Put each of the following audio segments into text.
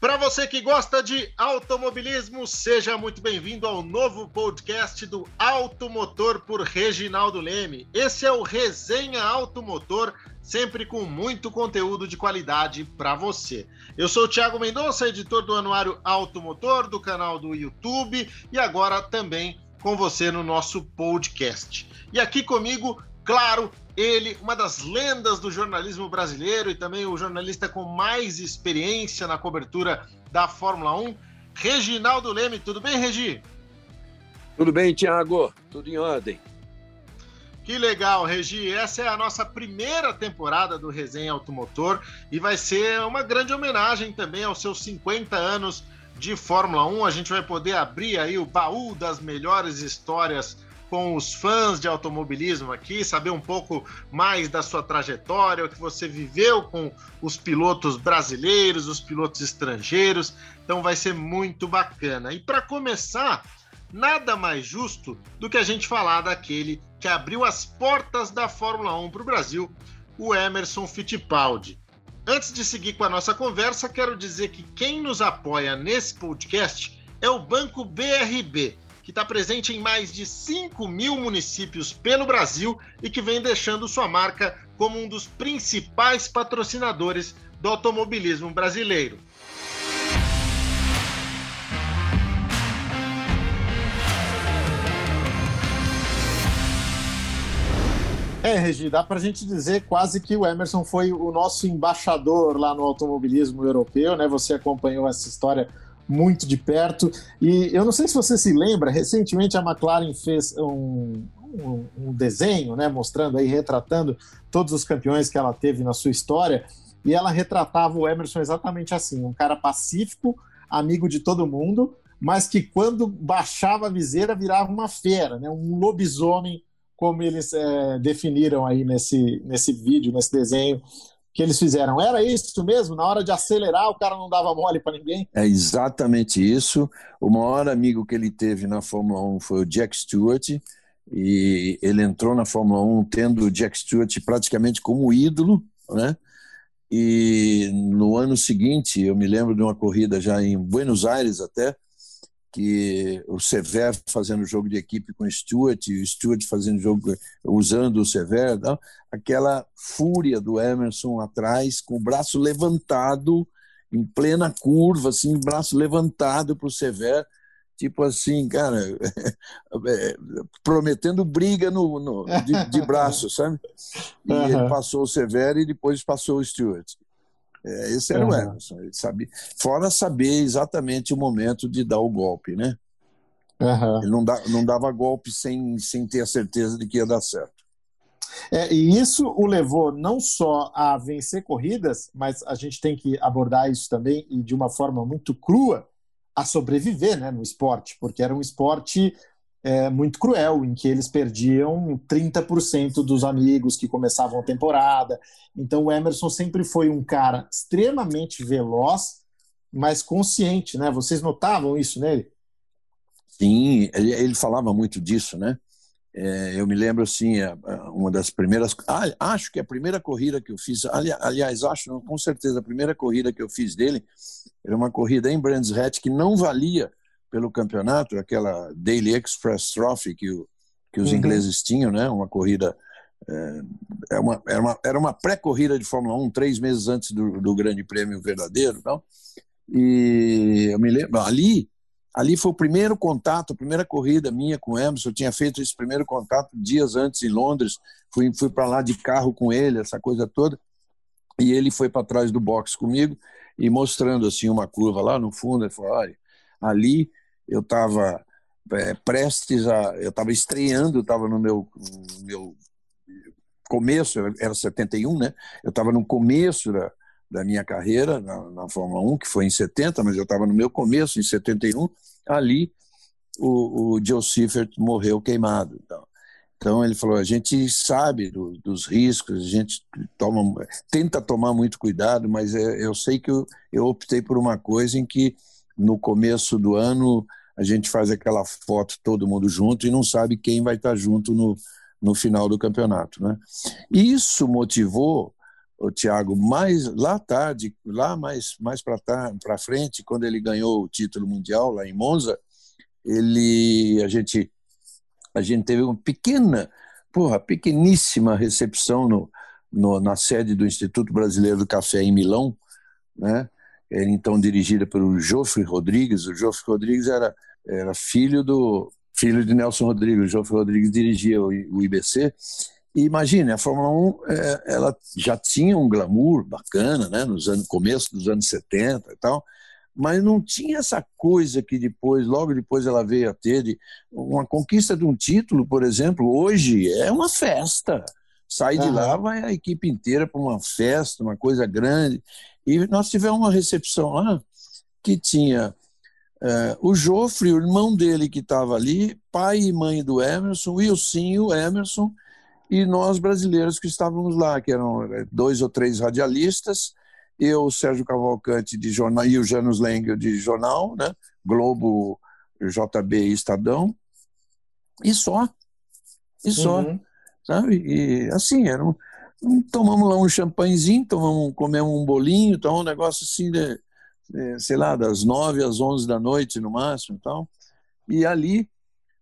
Para você que gosta de automobilismo, seja muito bem-vindo ao novo podcast do Automotor por Reginaldo Leme. Esse é o Resenha Automotor, sempre com muito conteúdo de qualidade para você. Eu sou o Thiago Mendonça, editor do Anuário Automotor, do canal do YouTube e agora também com você no nosso podcast. E aqui comigo, claro, ele, uma das lendas do jornalismo brasileiro e também o jornalista com mais experiência na cobertura da Fórmula 1, Reginaldo Leme. Tudo bem, Regi? Tudo bem, Tiago. Tudo em ordem. Que legal, Regi. Essa é a nossa primeira temporada do Resenha Automotor e vai ser uma grande homenagem também aos seus 50 anos de Fórmula 1. A gente vai poder abrir aí o baú das melhores histórias com os fãs de automobilismo aqui, saber um pouco mais da sua trajetória, o que você viveu com os pilotos brasileiros, os pilotos estrangeiros. Então vai ser muito bacana. E para começar, nada mais justo do que a gente falar daquele que abriu as portas da Fórmula 1 para o Brasil, o Emerson Fittipaldi. Antes de seguir com a nossa conversa, quero dizer que quem nos apoia nesse podcast é o Banco BRB que está presente em mais de 5 mil municípios pelo Brasil e que vem deixando sua marca como um dos principais patrocinadores do automobilismo brasileiro. É, Regi, dá para a gente dizer quase que o Emerson foi o nosso embaixador lá no automobilismo europeu, né? Você acompanhou essa história muito de perto. E eu não sei se você se lembra, recentemente a McLaren fez um, um, um, desenho, né, mostrando aí, retratando todos os campeões que ela teve na sua história, e ela retratava o Emerson exatamente assim, um cara pacífico, amigo de todo mundo, mas que quando baixava a viseira virava uma fera, né, um lobisomem, como eles é, definiram aí nesse, nesse vídeo, nesse desenho que eles fizeram. Era isso mesmo? Na hora de acelerar, o cara não dava mole para ninguém? É exatamente isso. O maior amigo que ele teve na Fórmula 1 foi o Jack Stewart, e ele entrou na Fórmula 1 tendo o Jack Stewart praticamente como ídolo, né? E no ano seguinte, eu me lembro de uma corrida já em Buenos Aires até, que o Severo fazendo jogo de equipe com o Stewart, e o Stewart fazendo jogo usando o Severo, não? aquela fúria do Emerson atrás, com o braço levantado, em plena curva, assim, braço levantado para o Severo, tipo assim, cara, é, prometendo briga no, no de, de, braço, sabe? E uhum. ele passou o Severo e depois passou o Stewart. É, esse era uhum. o Emerson, ele sabia. Fora saber exatamente o momento de dar o golpe, né? Uhum. Ele não, dá, não dava golpe sem, sem ter a certeza de que ia dar certo. É, e isso o levou não só a vencer corridas, mas a gente tem que abordar isso também e de uma forma muito crua a sobreviver né, no esporte, porque era um esporte é, muito cruel, em que eles perdiam 30% dos amigos que começavam a temporada. Então o Emerson sempre foi um cara extremamente veloz, mas consciente, né? Vocês notavam isso nele? Sim, ele, ele falava muito disso, né? É, eu me lembro assim, uma das primeiras, ah, acho que a primeira corrida que eu fiz, ali, aliás, acho, com certeza, a primeira corrida que eu fiz dele era uma corrida em Brands Hatch que não valia pelo campeonato, aquela Daily Express Trophy que, o, que os uhum. ingleses tinham, né? Uma corrida é, era uma, era uma, era uma pré-corrida de Fórmula 1, três meses antes do, do Grande Prêmio verdadeiro, então. E eu me lembro ali, ali foi o primeiro contato, a primeira corrida minha com o Emerson. Eu tinha feito esse primeiro contato dias antes em Londres. Fui, fui para lá de carro com ele, essa coisa toda. E ele foi para trás do box comigo e mostrando assim uma curva lá no fundo. Ele falou: olha, ali eu estava é, prestes a. Eu estava estreando, estava no meu, no meu começo, era 71, né? Eu estava no começo da, da minha carreira na, na, Fórmula 1, que foi em 70, mas eu estava no meu começo, em 71. Ali, o, o Joe Seifert morreu queimado. Então, então ele falou: a gente sabe do, dos riscos, a gente toma, tenta tomar muito cuidado, mas é, eu sei que eu, eu optei por uma coisa em que no começo do ano a gente faz aquela foto todo mundo junto e não sabe quem vai estar junto no, no final do campeonato. Né? Isso motivou o Thiago, mais lá tarde, lá mais, mais para frente, quando ele ganhou o título mundial lá em Monza, ele, a gente, a gente teve uma pequena, porra, pequeníssima recepção no, no, na sede do Instituto Brasileiro do Café em Milão, né? Era então dirigida pelo Joffre Rodrigues. O Joffre Rodrigues era, era filho do filho de Nelson Rodrigues. O Joffre Rodrigues dirigia o, o IBC e imagine, a Fórmula 1 é, ela já tinha um glamour bacana, né, nos anos começo dos anos 70 e tal, mas não tinha essa coisa que depois, logo depois ela veio a ter de uma conquista de um título, por exemplo, hoje é uma festa. Sai de lá, vai a equipe inteira para uma festa, uma coisa grande. E nós tivemos uma recepção lá que tinha é, o Jofre, o irmão dele que estava ali, pai e mãe do Emerson, o Wilson, o Emerson, e nós brasileiros que estávamos lá, que eram eh, dois ou três radialistas, eu, Sérgio Cavalcante de jornal e o Janus Lengel de jornal, né? Globo, JB e Estadão, e só, e só, uhum. Sabe? E assim, era um, tomamos lá um champanhezinho, tomamos, comemos um bolinho, então um negócio assim, de, de, sei lá, das nove às onze da noite no máximo, então, e ali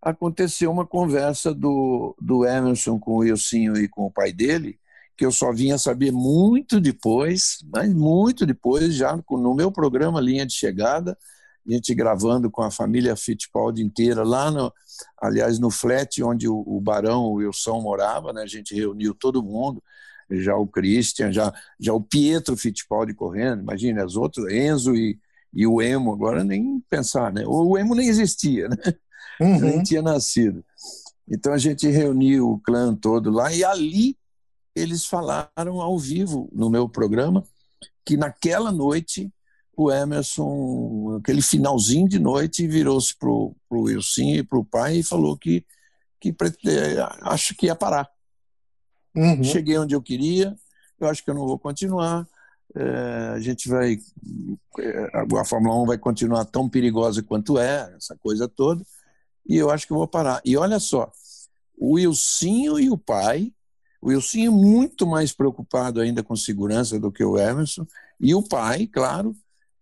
aconteceu uma conversa do, do Emerson com o Wilsinho e com o pai dele, que eu só vinha saber muito depois, mas muito depois, já no meu programa Linha de Chegada, a gente gravando com a família Fittipaldi inteira lá, no, aliás, no flat onde o, o Barão, o Wilson morava, né? a gente reuniu todo mundo, já o Christian, já, já o Pietro Fittipaldi correndo, imagina, as outras, Enzo e, e o Emo, agora nem pensar, né? O Emo nem existia, né? uhum. nem tinha nascido. Então a gente reuniu o clã todo lá e ali eles falaram ao vivo no meu programa que naquela noite o Emerson, aquele finalzinho de noite, virou-se para o Wilson e para o pai e falou que, que acho que ia parar. Uhum. Cheguei onde eu queria, eu acho que eu não vou continuar. É, a gente vai. É, a Fórmula 1 vai continuar tão perigosa quanto é, essa coisa toda e eu acho que eu vou parar. E olha só, o Wilsinho e o pai, o Wilsinho muito mais preocupado ainda com segurança do que o Emerson, e o pai, claro,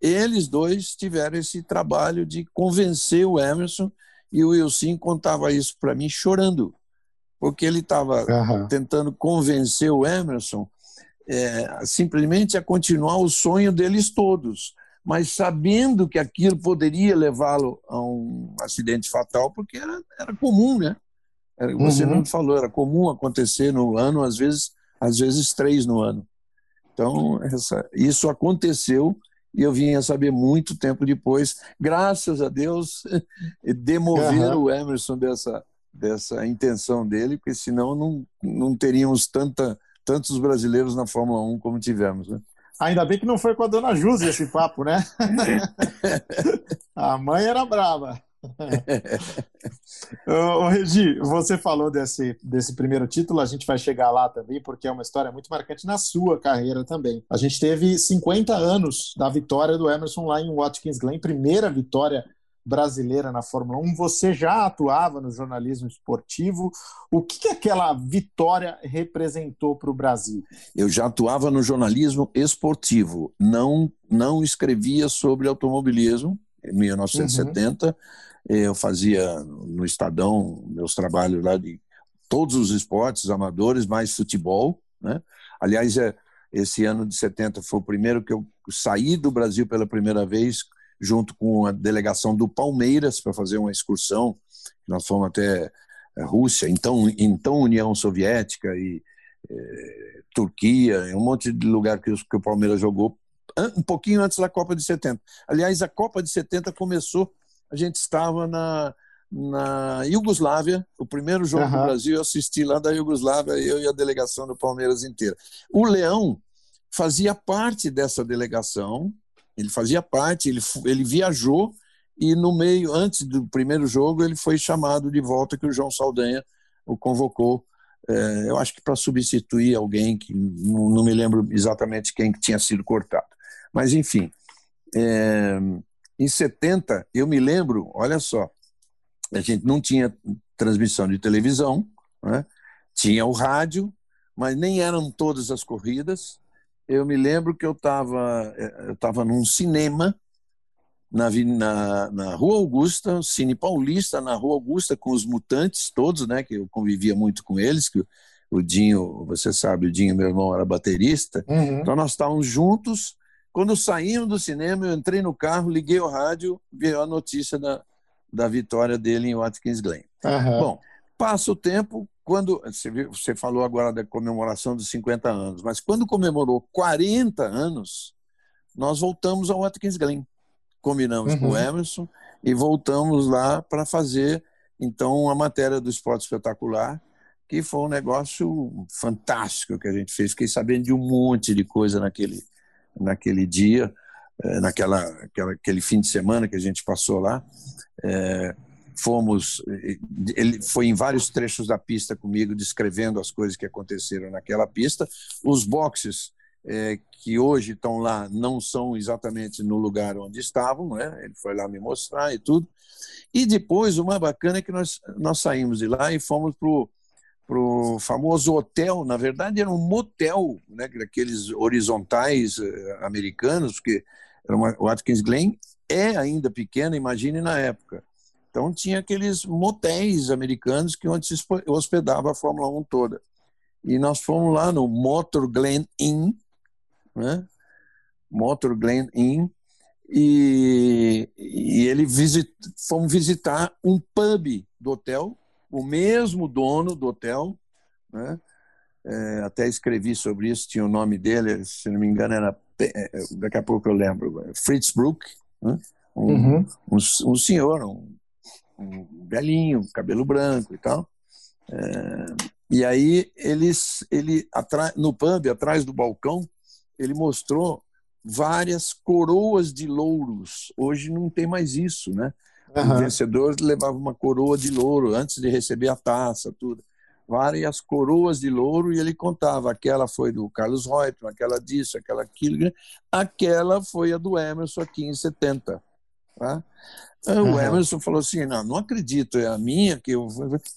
eles dois tiveram esse trabalho de convencer o Emerson, e o Wilson contava isso para mim chorando, porque ele estava uhum. tentando convencer o Emerson é, simplesmente a continuar o sonho deles todos mas sabendo que aquilo poderia levá-lo a um acidente fatal, porque era, era comum, né? Era, você uhum. não falou, era comum acontecer no ano, às vezes, às vezes três no ano. Então, essa, isso aconteceu e eu vim a saber muito tempo depois, graças a Deus, demover uhum. o Emerson dessa, dessa intenção dele, porque senão não, não teríamos tanta, tantos brasileiros na Fórmula 1 como tivemos. Né? Ainda bem que não foi com a dona Júzia esse papo, né? a mãe era brava. Ô, Regi, você falou desse, desse primeiro título, a gente vai chegar lá também, porque é uma história muito marcante na sua carreira também. A gente teve 50 anos da vitória do Emerson lá em Watkins Glen, primeira vitória brasileira na Fórmula 1. Você já atuava no jornalismo esportivo. O que, que aquela vitória representou para o Brasil? Eu já atuava no jornalismo esportivo, não, não escrevia sobre automobilismo. Em 1970, uhum. Eu fazia no Estadão meus trabalhos lá de todos os esportes amadores, mais futebol. Né? Aliás, é, esse ano de 70 foi o primeiro que eu saí do Brasil pela primeira vez junto com a delegação do Palmeiras para fazer uma excursão. Nós fomos até a eh, Rússia, então, então União Soviética e é, Turquia, um monte de lugar que, que o Palmeiras jogou um pouquinho antes da Copa de 70. Aliás, a Copa de 70 começou, a gente estava na, na Iugoslávia, o primeiro jogo uhum. do Brasil, eu assisti lá da Iugoslávia, eu e a delegação do Palmeiras inteira. O Leão fazia parte dessa delegação, ele fazia parte, ele, ele viajou e no meio, antes do primeiro jogo, ele foi chamado de volta que o João Saldanha o convocou. É, eu acho que para substituir alguém que não, não, me lembro exatamente quem que tinha sido cortado. Mas, enfim, é, em 70, eu me lembro, olha só, a gente não tinha transmissão de televisão, né? tinha o rádio, mas nem eram todas as corridas eu me lembro que eu estava eu tava num cinema na, na, na Rua Augusta, Cine Paulista, na Rua Augusta, com os mutantes todos, né? Que eu convivia muito com eles, que o Dinho, você sabe, o Dinho, meu irmão, era baterista. Uhum. Então nós estávamos juntos. Quando saímos do cinema, eu entrei no carro, liguei o rádio, veio a notícia da, da vitória dele em Watkins Glen. Uhum. Bom, passa o tempo, quando você, viu, você falou agora da comemoração dos 50 anos, mas quando comemorou 40 anos, nós voltamos ao Watkins Glen. Combinamos uhum. com o uhum. Emerson e voltamos lá para fazer então a matéria do esporte espetacular, que foi um negócio fantástico que a gente fez. Fiquei sabendo de um monte de coisa naquele, naquele dia, eh, naquela aquela, aquele fim de semana que a gente passou lá. É, fomos ele foi em vários trechos da pista comigo descrevendo as coisas que aconteceram naquela pista os boxes é, que hoje estão lá não são exatamente no lugar onde estavam né ele foi lá me mostrar e tudo e depois uma bacana é que nós nós saímos de lá e fomos pro pro famoso hotel na verdade era um motel né daqueles horizontais eh, americanos que era uma, o Atkins Glen é ainda pequena imagine na época então tinha aqueles motéis americanos que onde se hospedava a Fórmula 1 toda. E nós fomos lá no Motor Glen Inn, né? Motor Glen Inn, e, e ele visit, fomos visitar um pub do hotel, o mesmo dono do hotel, né? É, até escrevi sobre isso, tinha o nome dele, se não me engano era, é, daqui a pouco eu lembro, Fritz Brook, né? um, uhum. um, um senhor, um um velhinho, cabelo branco e tal. É, e aí eles, ele no pub atrás do balcão, ele mostrou várias coroas de louros. Hoje não tem mais isso, né? Uhum. O vencedor levava uma coroa de louro antes de receber a taça, tudo. Várias coroas de louro e ele contava: aquela foi do Carlos Reutemann, aquela disso, aquela aquilo, aquela foi a do Emerson aqui em 70. Tá? O Emerson falou assim: não, não acredito, é a minha que eu.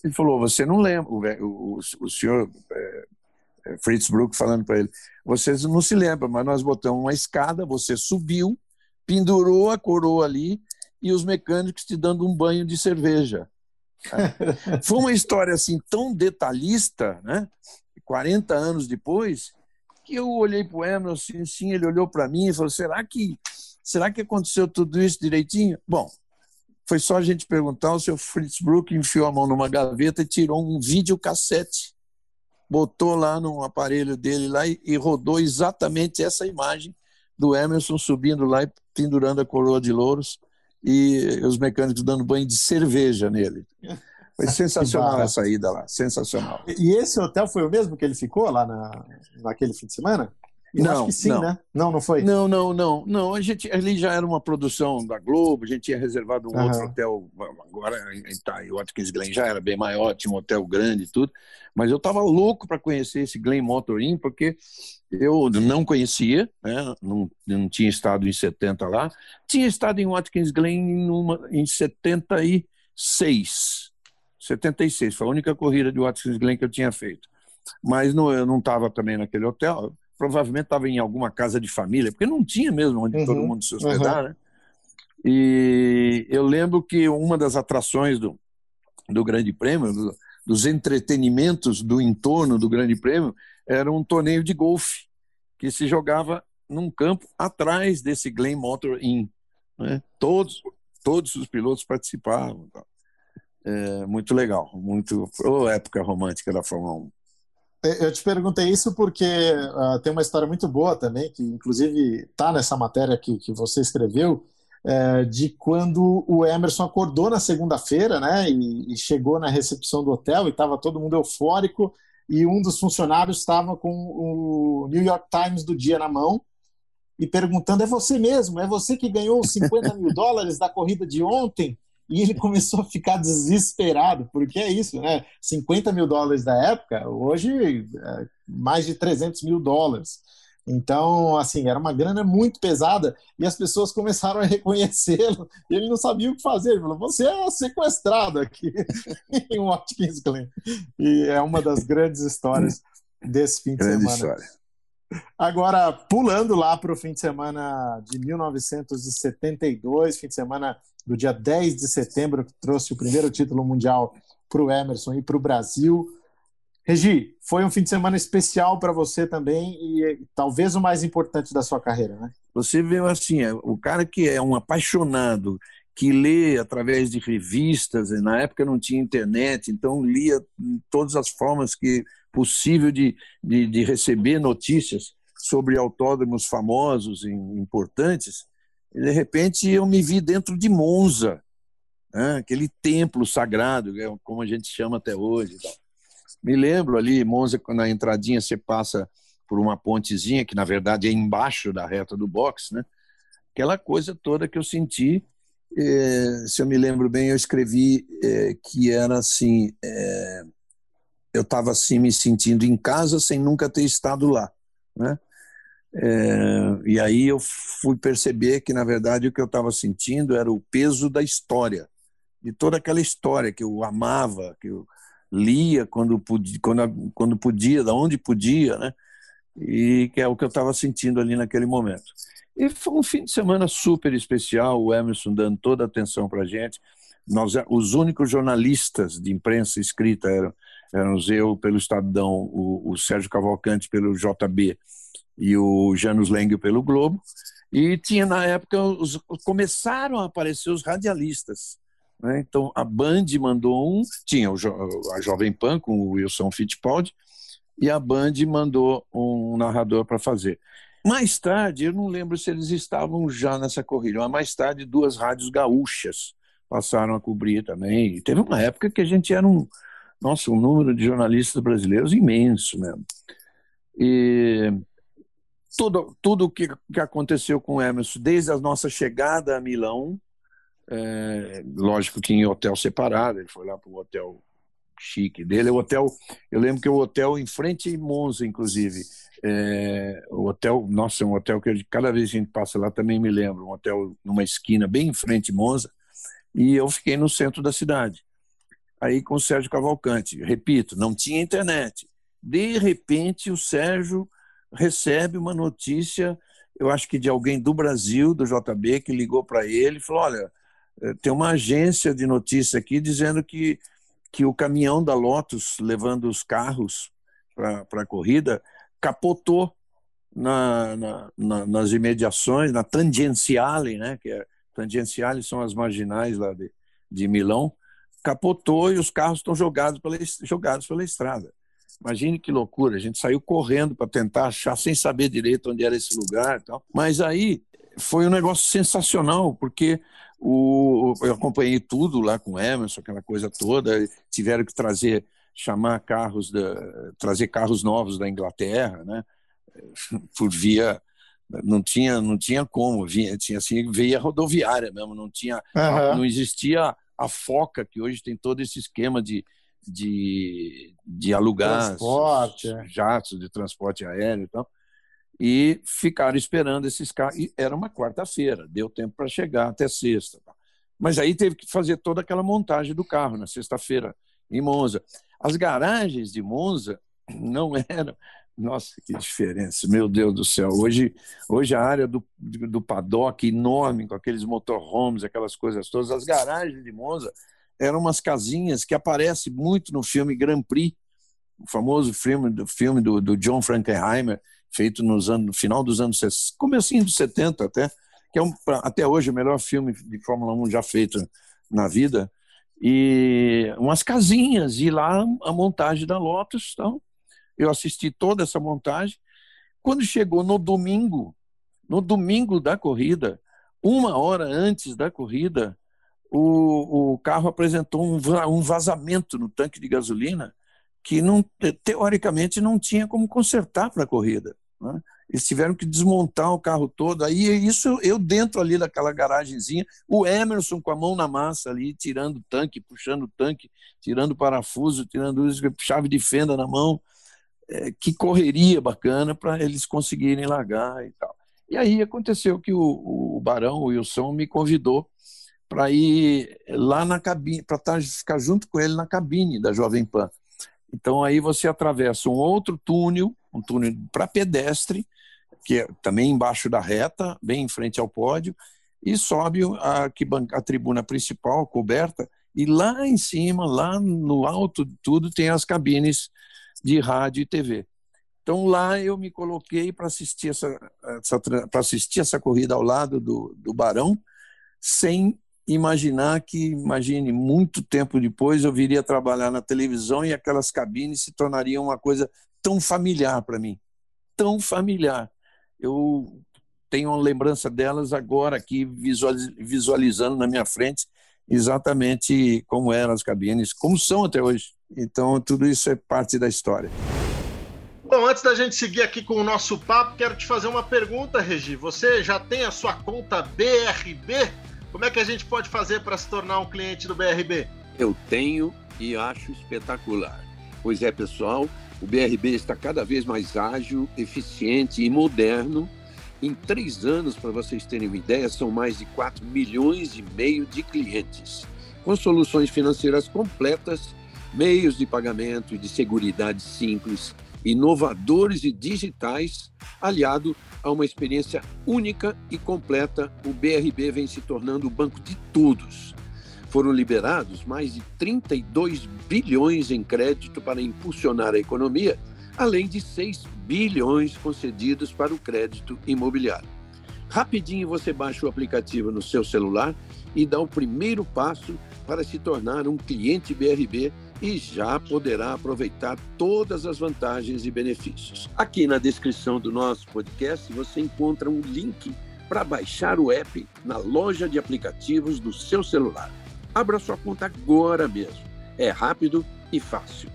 Ele falou: você não lembra, o, o, o senhor é, é Fritz Brook falando para ele: vocês não se lembram, mas nós botamos uma escada, você subiu, pendurou a coroa ali e os mecânicos te dando um banho de cerveja. Foi uma história assim tão detalhista, né? 40 anos depois, que eu olhei para o Emerson assim, assim, ele olhou para mim e falou: será que Será que aconteceu tudo isso direitinho? Bom, foi só a gente perguntar, o seu Fritz Brook enfiou a mão numa gaveta e tirou um videocassete, botou lá no aparelho dele lá e, e rodou exatamente essa imagem do Emerson subindo lá e pendurando a coroa de louros e os mecânicos dando banho de cerveja nele. Foi sensacional essa ida lá, sensacional. E esse hotel foi o mesmo que ele ficou lá na, naquele fim de semana? Eu não, acho que sim, não. né? Não, não foi? Não, não, não. não. A gente, ali já era uma produção da Globo, a gente tinha reservado um uhum. outro hotel, agora tá, o Watkins Glen já era bem maior, tinha um hotel grande e tudo, mas eu estava louco para conhecer esse Glen Motor Inn, porque eu não conhecia, né? não, não tinha estado em 70 lá, tinha estado em Watkins Glen numa, em 76. 76, foi a única corrida de Watkins Glen que eu tinha feito. Mas não, eu não estava também naquele hotel, provavelmente estava em alguma casa de família, porque não tinha mesmo onde uhum, todo mundo se hospedar, uhum. né? E eu lembro que uma das atrações do, do Grande Prêmio, do, dos entretenimentos do entorno do Grande Prêmio, era um torneio de golfe que se jogava num campo atrás desse Glen Motor Inn. Né? Todos, todos os pilotos participavam. É, muito legal, muito oh, época romântica da Fórmula 1. É, eu te perguntei isso porque uh, tem uma história muito boa também, que inclusive está nessa matéria que, que você escreveu, é, de quando o Emerson acordou na segunda-feira, né, e, e, chegou na recepção do hotel e estava todo mundo eufórico e um dos funcionários estava com o New York Times do dia na mão e perguntando: é você mesmo? É você que ganhou os 50 mil dólares da corrida de ontem? E ele começou a ficar desesperado, porque é isso, né? 50 mil dólares da época, hoje é mais de 300 mil dólares. Então, assim, era uma grana muito pesada e as pessoas começaram a reconhecê-lo e ele não sabia o que fazer. Ele falou: Você é sequestrado aqui em Watkins Glen. E é uma das grandes histórias desse fim de Grande semana. História. Agora, pulando lá para o fim de semana de 1972, fim de semana do dia 10 de setembro, que trouxe o primeiro título mundial para o Emerson e para o Brasil. Regi, foi um fim de semana especial para você também e talvez o mais importante da sua carreira, né? Você vê assim, é, o cara que é um apaixonado, que lê através de revistas, na época não tinha internet, então lia todas as formas que possível de, de, de receber notícias sobre autódromos famosos e importantes, e de repente eu me vi dentro de Monza, né? aquele templo sagrado, é como a gente chama até hoje. Me lembro ali, Monza, na entradinha você passa por uma pontezinha, que na verdade é embaixo da reta do box, né? aquela coisa toda que eu senti é, se eu me lembro bem, eu escrevi é, que era assim: é, eu estava assim me sentindo em casa sem nunca ter estado lá, né? E aí eu fui perceber que na verdade o que eu estava sentindo era o peso da história, de toda aquela história que eu amava, que eu lia quando podia, quando, quando podia, da onde podia, né? E que é o que eu estava sentindo ali naquele momento. E foi um fim de semana super especial, o Emerson dando toda a atenção para a gente. Nós, os únicos jornalistas de imprensa escrita eram, eram eu pelo Estadão, o, o Sérgio Cavalcante pelo JB e o Janus Leng pelo Globo. E tinha, na época, os, começaram a aparecer os radialistas. Né? Então, a Band mandou um, tinha o, a Jovem Pan com o Wilson Fittipaldi, e a Band mandou um narrador para fazer. Mais tarde, eu não lembro se eles estavam já nessa corrida, mas mais tarde duas rádios gaúchas passaram a cobrir também. E teve uma época que a gente era um, nossa, um número de jornalistas brasileiros imenso mesmo. E tudo tudo que, que aconteceu com o Emerson, desde a nossa chegada a Milão, é, lógico que em hotel separado, ele foi lá para o hotel chique dele, o hotel, eu lembro que o hotel em frente em Monza, inclusive, é, o hotel, nossa, é um hotel que cada vez que a gente passa lá também me lembro, um hotel numa esquina bem em frente Monza, e eu fiquei no centro da cidade. Aí com o Sérgio Cavalcante, repito, não tinha internet. De repente o Sérgio recebe uma notícia, eu acho que de alguém do Brasil, do JB, que ligou para ele e falou: olha, tem uma agência de notícia aqui dizendo que, que o caminhão da Lotus levando os carros para a corrida capotou na, na, na, nas imediações, na tangenciale, né, que é, tangenciale são as marginais lá de, de Milão, capotou e os carros estão jogados pela, jogados pela estrada. Imagine que loucura, a gente saiu correndo para tentar achar, sem saber direito onde era esse lugar. Tal. Mas aí foi um negócio sensacional, porque o, eu acompanhei tudo lá com o Emerson, aquela coisa toda, tiveram que trazer chamar carros da, trazer carros novos da Inglaterra, né? Por via não tinha não tinha como vinha tinha assim via rodoviária mesmo não tinha uhum. não existia a foca que hoje tem todo esse esquema de de, de alugar. É. jatos de transporte aéreo e tal e ficaram esperando esses carros e era uma quarta-feira deu tempo para chegar até sexta mas aí teve que fazer toda aquela montagem do carro na sexta-feira em Monza as garagens de Monza não eram. Nossa, que diferença, meu Deus do céu. Hoje, hoje a área do, do paddock enorme, com aqueles motorhomes, aquelas coisas todas, as garagens de Monza eram umas casinhas que aparecem muito no filme Grand Prix, o famoso filme filme do, do John Frankenheimer, feito nos anos, no final dos anos 60, comecinho dos 70 até, que é um, até hoje o melhor filme de Fórmula 1 já feito na vida e umas casinhas, e lá a montagem da Lotus. Então, eu assisti toda essa montagem. Quando chegou no domingo, no domingo da corrida, uma hora antes da corrida, o, o carro apresentou um, um vazamento no tanque de gasolina que não, teoricamente não tinha como consertar para a corrida. Né? Eles tiveram que desmontar o carro todo. Aí isso eu dentro ali daquela garagenzinha, o Emerson com a mão na massa ali, tirando o tanque, puxando o tanque, tirando o parafuso, tirando chave de fenda na mão. É, que correria bacana para eles conseguirem largar e tal. E aí aconteceu que o, o Barão, o Wilson, me convidou para ir lá na cabine, para ficar junto com ele na cabine da Jovem Pan. Então aí você atravessa um outro túnel um túnel para pedestre, que é também embaixo da reta, bem em frente ao pódio, e sobe a, a tribuna principal, coberta, e lá em cima, lá no alto de tudo, tem as cabines de rádio e TV. Então lá eu me coloquei para assistir essa, essa para assistir essa corrida ao lado do, do Barão, sem imaginar que, imagine, muito tempo depois eu viria trabalhar na televisão e aquelas cabines se tornariam uma coisa tão familiar para mim, tão familiar. Eu tenho uma lembrança delas agora aqui visualizando na minha frente exatamente como eram as cabines, como são até hoje. Então tudo isso é parte da história. Bom, antes da gente seguir aqui com o nosso papo, quero te fazer uma pergunta, Regi. Você já tem a sua conta BRB? Como é que a gente pode fazer para se tornar um cliente do BRB? Eu tenho e acho espetacular. Pois é, pessoal, o BRB está cada vez mais ágil, eficiente e moderno. Em três anos, para vocês terem uma ideia, são mais de 4 milhões e meio de clientes, com soluções financeiras completas, meios de pagamento e de seguridade simples, inovadores e digitais, aliado a uma experiência única e completa, o BRB vem se tornando o banco de todos foram liberados mais de 32 bilhões em crédito para impulsionar a economia, além de 6 bilhões concedidos para o crédito imobiliário. Rapidinho você baixa o aplicativo no seu celular e dá o primeiro passo para se tornar um cliente BRB e já poderá aproveitar todas as vantagens e benefícios. Aqui na descrição do nosso podcast você encontra um link para baixar o app na loja de aplicativos do seu celular. Abra sua conta agora mesmo. É rápido e fácil.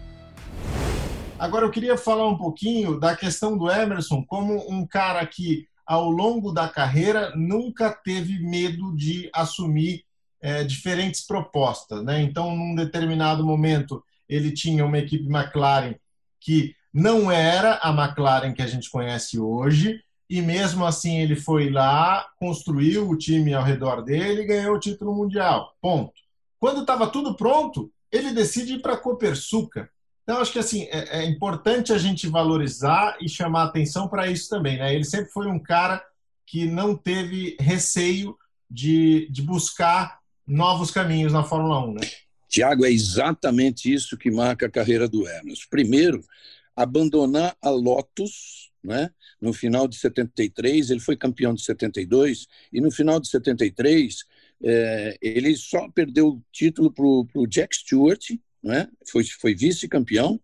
Agora eu queria falar um pouquinho da questão do Emerson como um cara que, ao longo da carreira, nunca teve medo de assumir é, diferentes propostas. Né? Então, num determinado momento, ele tinha uma equipe McLaren que não era a McLaren que a gente conhece hoje, e mesmo assim ele foi lá, construiu o time ao redor dele e ganhou o título mundial. Ponto. Quando estava tudo pronto, ele decide ir para a Copersuca. Então, acho que assim é, é, importante a gente valorizar e chamar atenção para isso também. Né? Ele sempre foi um cara que não teve receio de, de buscar novos caminhos na Fórmula 1. Né? Tiago, é exatamente isso que marca a carreira do Emerson. Primeiro, abandonar a Lotus, né? no final de 73, ele foi campeão de 72, e no final de 73 é, ele só perdeu o título para o Jack Stewart, né? foi, foi vice-campeão.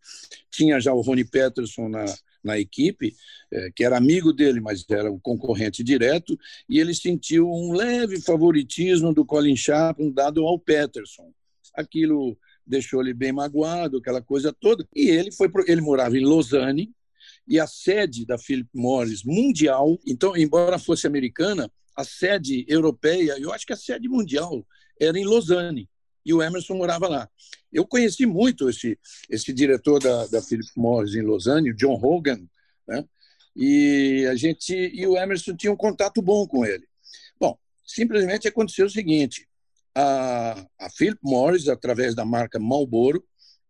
Tinha já o Rony Peterson na, na equipe, é, que era amigo dele, mas era um concorrente direto, e ele sentiu um leve favoritismo do Colin Chapman dado ao Peterson. Aquilo deixou ele bem magoado, aquela coisa toda. E ele foi pro, ele morava em Lausanne e a sede da Philip Morris mundial, então embora fosse americana, a sede europeia, eu acho que a sede mundial era em Lausanne, e o Emerson morava lá. Eu conheci muito esse, esse diretor da, da Philip Morris em Lausanne, o John Hogan, né? e a gente e o Emerson tinha um contato bom com ele. Bom, simplesmente aconteceu o seguinte: a, a Philip Morris, através da marca Marlboro,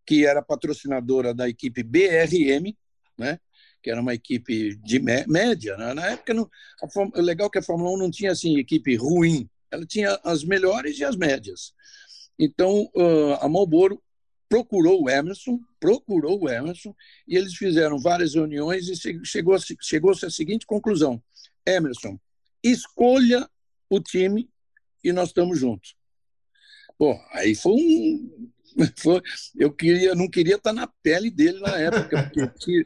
que era patrocinadora da equipe BRM, né? que era uma equipe de média. Né? Na época, não, a, legal é que a Fórmula 1 não tinha assim equipe ruim, ela tinha as melhores e as médias. Então, a Marlboro procurou o Emerson, procurou o Emerson, e eles fizeram várias reuniões e chegou-se chegou à seguinte conclusão: Emerson, escolha o time e nós estamos juntos. Bom, aí foi um. Foi, eu queria, não queria estar na pele dele na época, porque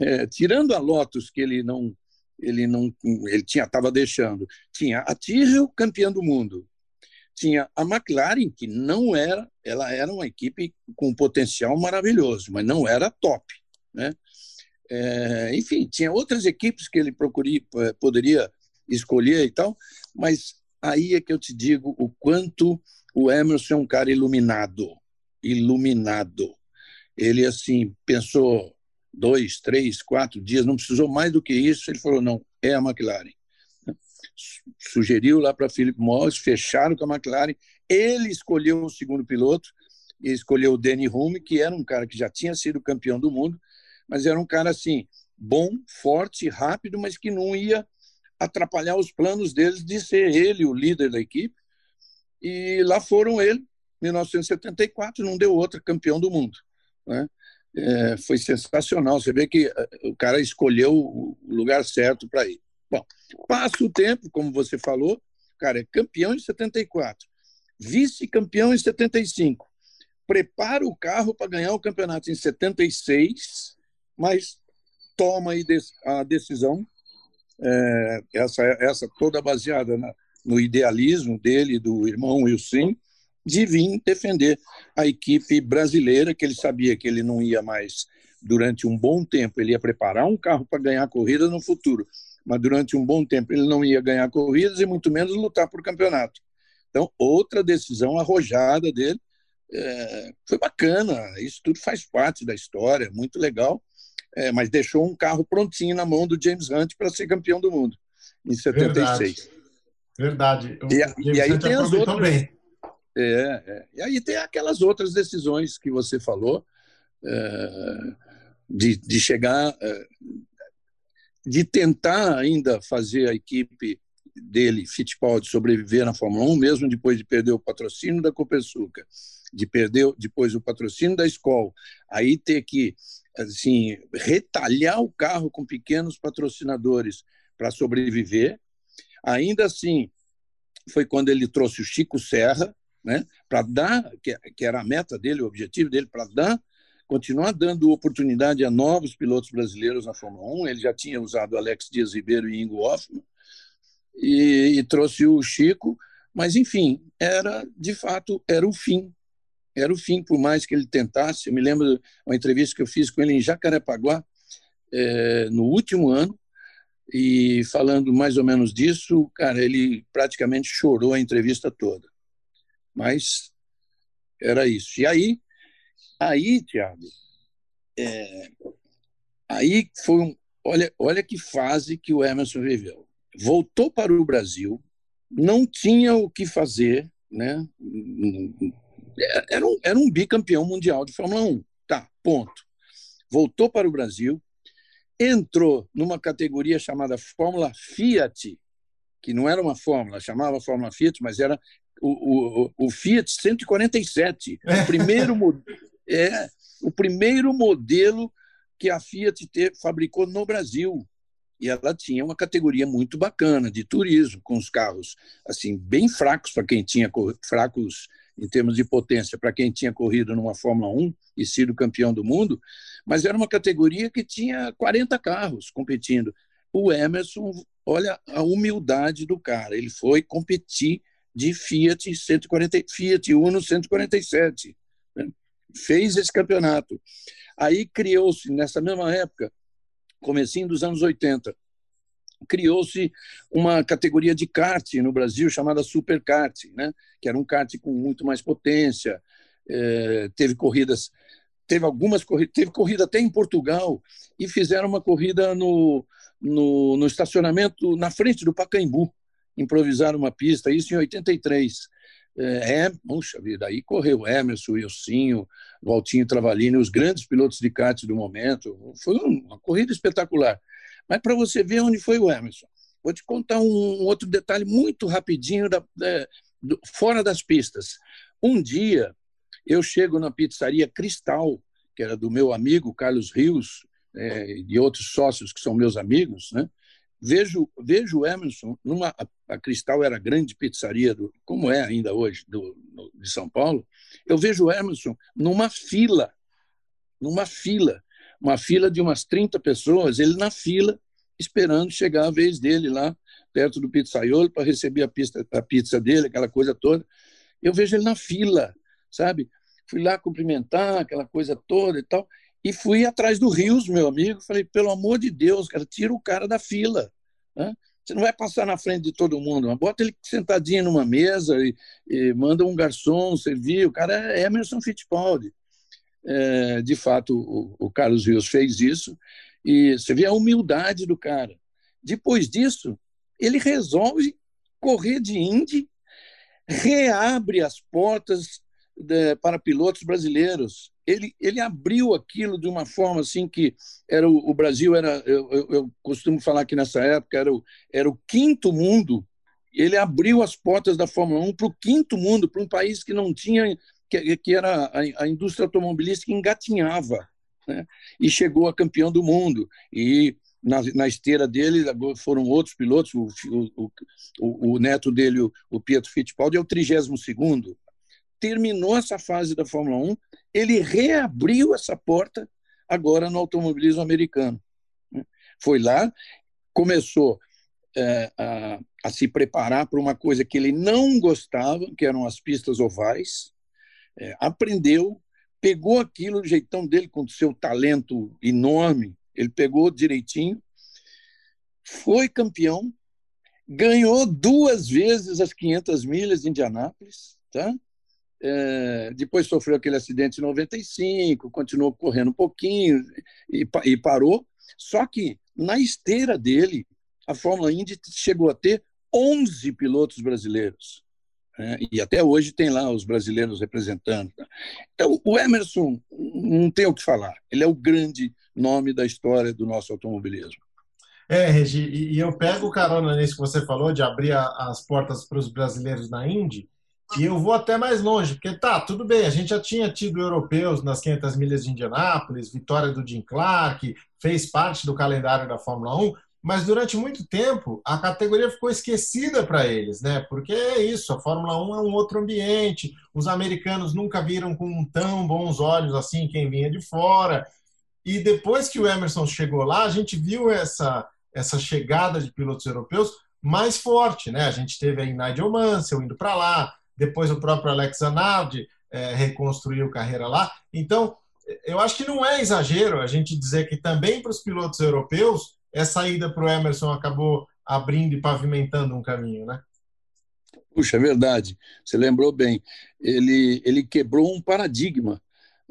é, tirando a Lotus que ele não ele não ele tinha estava deixando tinha a Tyrrell campeã do mundo tinha a McLaren que não era ela era uma equipe com um potencial maravilhoso mas não era top né é, enfim tinha outras equipes que ele procuria é, poderia escolher e tal mas aí é que eu te digo o quanto o Emerson é um cara iluminado iluminado ele assim pensou dois, três, quatro dias, não precisou mais do que isso. Ele falou: não, é a McLaren. Sugeriu lá para Philip Morris, fecharam com a McLaren. Ele escolheu o segundo piloto, e escolheu o Danny Hume, que era um cara que já tinha sido campeão do mundo, mas era um cara assim bom, forte, rápido, mas que não ia atrapalhar os planos deles de ser ele o líder da equipe. E lá foram ele, 1974, não deu outra, campeão do mundo. Né? É, foi sensacional. Você vê que eh, o cara escolheu o lugar certo para ir. Bom, passa o tempo, como você falou, cara é campeão em 74, vice-campeão em 75, prepara o carro para ganhar o campeonato em 76, mas toma a decisão, é, essa, essa toda baseada na, no idealismo dele, do irmão Wilson, de vir defender a equipe brasileira, que ele sabia que ele não ia mais, durante um bom tempo, ele ia preparar um carro para ganhar corrida no futuro, mas durante um bom tempo ele não ia ganhar corridas e muito menos lutar por campeonato. Então, outra decisão arrojada dele, é, foi bacana, isso tudo faz parte da história, muito legal, é, mas deixou um carro prontinho na mão do James Hunt para ser campeão do mundo, em 76. Verdade. Verdade. E, e, aí tem as outras. Bem. É, é, E aí tem aquelas outras decisões que você falou, é, de, de chegar, é, de tentar ainda fazer a equipe dele, Fittipaldi, sobreviver na Fórmula 1, mesmo depois de perder o patrocínio da Copersuca, de perder depois o patrocínio da escola, aí ter que assim retalhar o carro com pequenos patrocinadores para sobreviver. Ainda assim, foi quando ele trouxe o Chico Serra, né, para dar, que, que era a meta dele, o objetivo dele, para dar, continuar dando oportunidade a novos pilotos brasileiros na Fórmula 1. Ele já tinha usado Alex Dias Ribeiro e Ingo Hoffman, e, e trouxe o Chico, mas enfim, era de fato era o fim, era o fim, por mais que ele tentasse. Eu me lembro uma entrevista que eu fiz com ele em Jacarepaguá, é, no último ano, e falando mais ou menos disso, cara, ele praticamente chorou a entrevista toda. Mas era isso. E aí, aí, Tiago, é, aí foi um, olha, olha que fase que o Emerson viveu. Voltou para o Brasil, não tinha o que fazer, né? Era um, era um bicampeão mundial de Fórmula 1. Tá, ponto. Voltou para o Brasil, entrou numa categoria chamada Fórmula Fiat, que não era uma fórmula, chamava Fórmula Fiat, mas era o, o, o Fiat 147, o primeiro, é, o primeiro modelo que a Fiat fabricou no Brasil. E ela tinha uma categoria muito bacana de turismo, com os carros assim bem fracos para quem tinha fracos em termos de potência para quem tinha corrido numa Fórmula 1 e sido campeão do mundo, mas era uma categoria que tinha 40 carros competindo. O Emerson, olha a humildade do cara, ele foi competir de Fiat 140, Fiat Uno 147. Fez esse campeonato. Aí criou-se, nessa mesma época, comecinho dos anos 80, criou-se uma categoria de kart no Brasil chamada Super Kart, né? que era um kart com muito mais potência. É, teve corridas, teve algumas corridas, teve corrida até em Portugal e fizeram uma corrida no, no, no estacionamento na frente do Pacaembu improvisaram uma pista, isso em 83. É, é, puxa vida, aí correu Emerson, Wilsinho, Valtinho Travalini, os grandes pilotos de kart do momento. Foi uma corrida espetacular. Mas para você ver onde foi o Emerson, vou te contar um, outro detalhe muito rapidinho da, da, do, fora das pistas. Um dia eu chego na pizzaria Cristal, que era do meu amigo Carlos Rios é, e outros sócios que são meus amigos, né? Vejo, vejo o Emerson, numa, a Cristal era a grande pizzaria, do, como é ainda hoje, do, no, de São Paulo. Eu vejo o Emerson numa fila, numa fila, uma fila de umas 30 pessoas, ele na fila, esperando chegar a vez dele lá, perto do pizzaiolo, para receber a, pista, a pizza dele, aquela coisa toda. Eu vejo ele na fila, sabe? Fui lá cumprimentar, aquela coisa toda e tal. E fui atrás do Rios, meu amigo, falei, pelo amor de Deus, cara, tira o cara da fila. Né? Você não vai passar na frente de todo mundo, mas bota ele sentadinho numa mesa e, e manda um garçom servir. O cara é Emerson Fittipaldi. É, de fato, o, o Carlos Rios fez isso e você vê a humildade do cara. Depois disso, ele resolve correr de Indy, reabre as portas de, para pilotos brasileiros ele, ele abriu aquilo de uma forma assim que era o, o Brasil era eu, eu, eu, costumo falar que nessa época era o, era o quinto mundo ele abriu as portas da Fórmula 1 para o quinto mundo para um país que não tinha que, que era a, a, indústria automobilística engatinhava né? e chegou a campeão do mundo e na, na esteira dele foram outros pilotos o, o, o, o neto dele o, Pietro Fittipaldi é o 32 segundo terminou essa fase da Fórmula 1, ele reabriu essa porta agora no automobilismo americano. Né? Foi lá, começou é, a, a, se preparar para uma coisa que ele não gostava, que eram as pistas ovais, é, aprendeu, pegou aquilo do jeitão dele, com o seu talento enorme, ele pegou direitinho, foi campeão, ganhou duas vezes as 500 milhas de Indianápolis, tá? É, depois sofreu aquele acidente em 95, continuou correndo um pouquinho e, e parou. Só que na esteira dele, a Fórmula Indy chegou a ter 11 pilotos brasileiros. Né? E até hoje tem lá os brasileiros representando. Então, o Emerson não tem o que falar. Ele é o grande nome da história do nosso automobilismo. É, Regi, e eu pego carona nisso que você falou de abrir as portas para os brasileiros na Indy. E eu vou até mais longe, porque tá, tudo bem, a gente já tinha tido europeus nas 500 milhas de Indianápolis, vitória do Jim Clark, fez parte do calendário da Fórmula 1, mas durante muito tempo a categoria ficou esquecida para eles, né? Porque é isso, a Fórmula 1 é um outro ambiente, os americanos nunca viram com tão bons olhos assim quem vinha de fora. E depois que o Emerson chegou lá, a gente viu essa, essa chegada de pilotos europeus mais forte, né? A gente teve aí Nigel Mansell indo para lá, depois o próprio Alex Zanardi é, reconstruiu carreira lá. Então, eu acho que não é exagero a gente dizer que também para os pilotos europeus, essa ida para o Emerson acabou abrindo e pavimentando um caminho, né? Puxa, é verdade. Você lembrou bem. Ele, ele quebrou um paradigma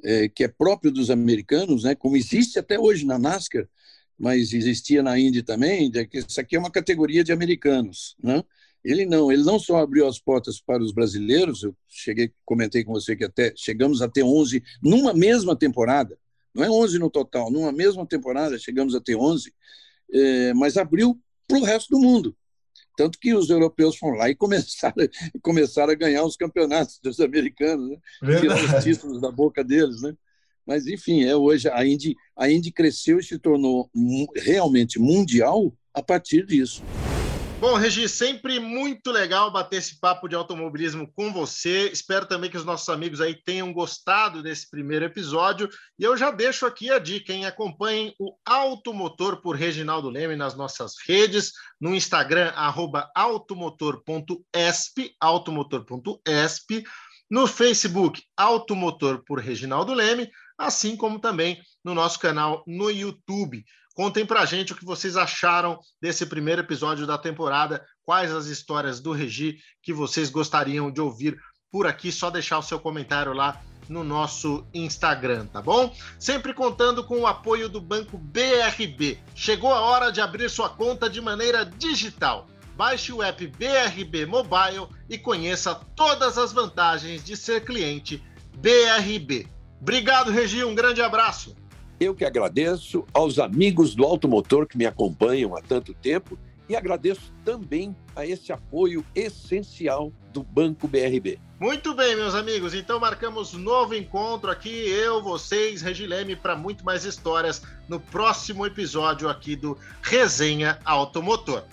é, que é próprio dos americanos, né? como existe até hoje na NASCAR, mas existia na Indy também, de que isso aqui é uma categoria de americanos. Né? Ele não, ele não só abriu as portas para os brasileiros, eu cheguei, comentei com você que até chegamos a ter 11 numa mesma temporada, não é 11 no total, numa mesma temporada chegamos a ter 11, é, mas abriu para o resto do mundo. Tanto que os europeus foram lá e começaram, começaram a ganhar os campeonatos dos americanos, né? tirando os títulos da boca deles. Né? Mas, enfim, é hoje a Indy, a Indy cresceu e se tornou realmente mundial a partir disso. Bom, Regi, sempre muito legal bater esse papo de automobilismo com você. Espero também que os nossos amigos aí tenham gostado desse primeiro episódio. E eu já deixo aqui a dica, hein? Acompanhem o Automotor por Reginaldo Leme nas nossas redes, no Instagram, arroba automotor.esp, automotor.esp, no Facebook, Automotor por Reginaldo Leme, assim como também no nosso canal no YouTube. Contem pra gente o que vocês acharam desse primeiro episódio da temporada, quais as histórias do Regi que vocês gostariam de ouvir por aqui, só deixar o seu comentário lá no nosso Instagram, tá bom? Sempre contando com o apoio do Banco BRB. Chegou a hora de abrir sua conta de maneira digital. Baixe o app BRB Mobile e conheça todas as vantagens de ser cliente BRB. Obrigado, Regi, um grande abraço. Eu que agradeço aos amigos do Automotor que me acompanham há tanto tempo e agradeço também a esse apoio essencial do Banco BRB. Muito bem, meus amigos. Então marcamos novo encontro aqui, eu, vocês, Regileme, para muito mais histórias no próximo episódio aqui do Resenha Automotor.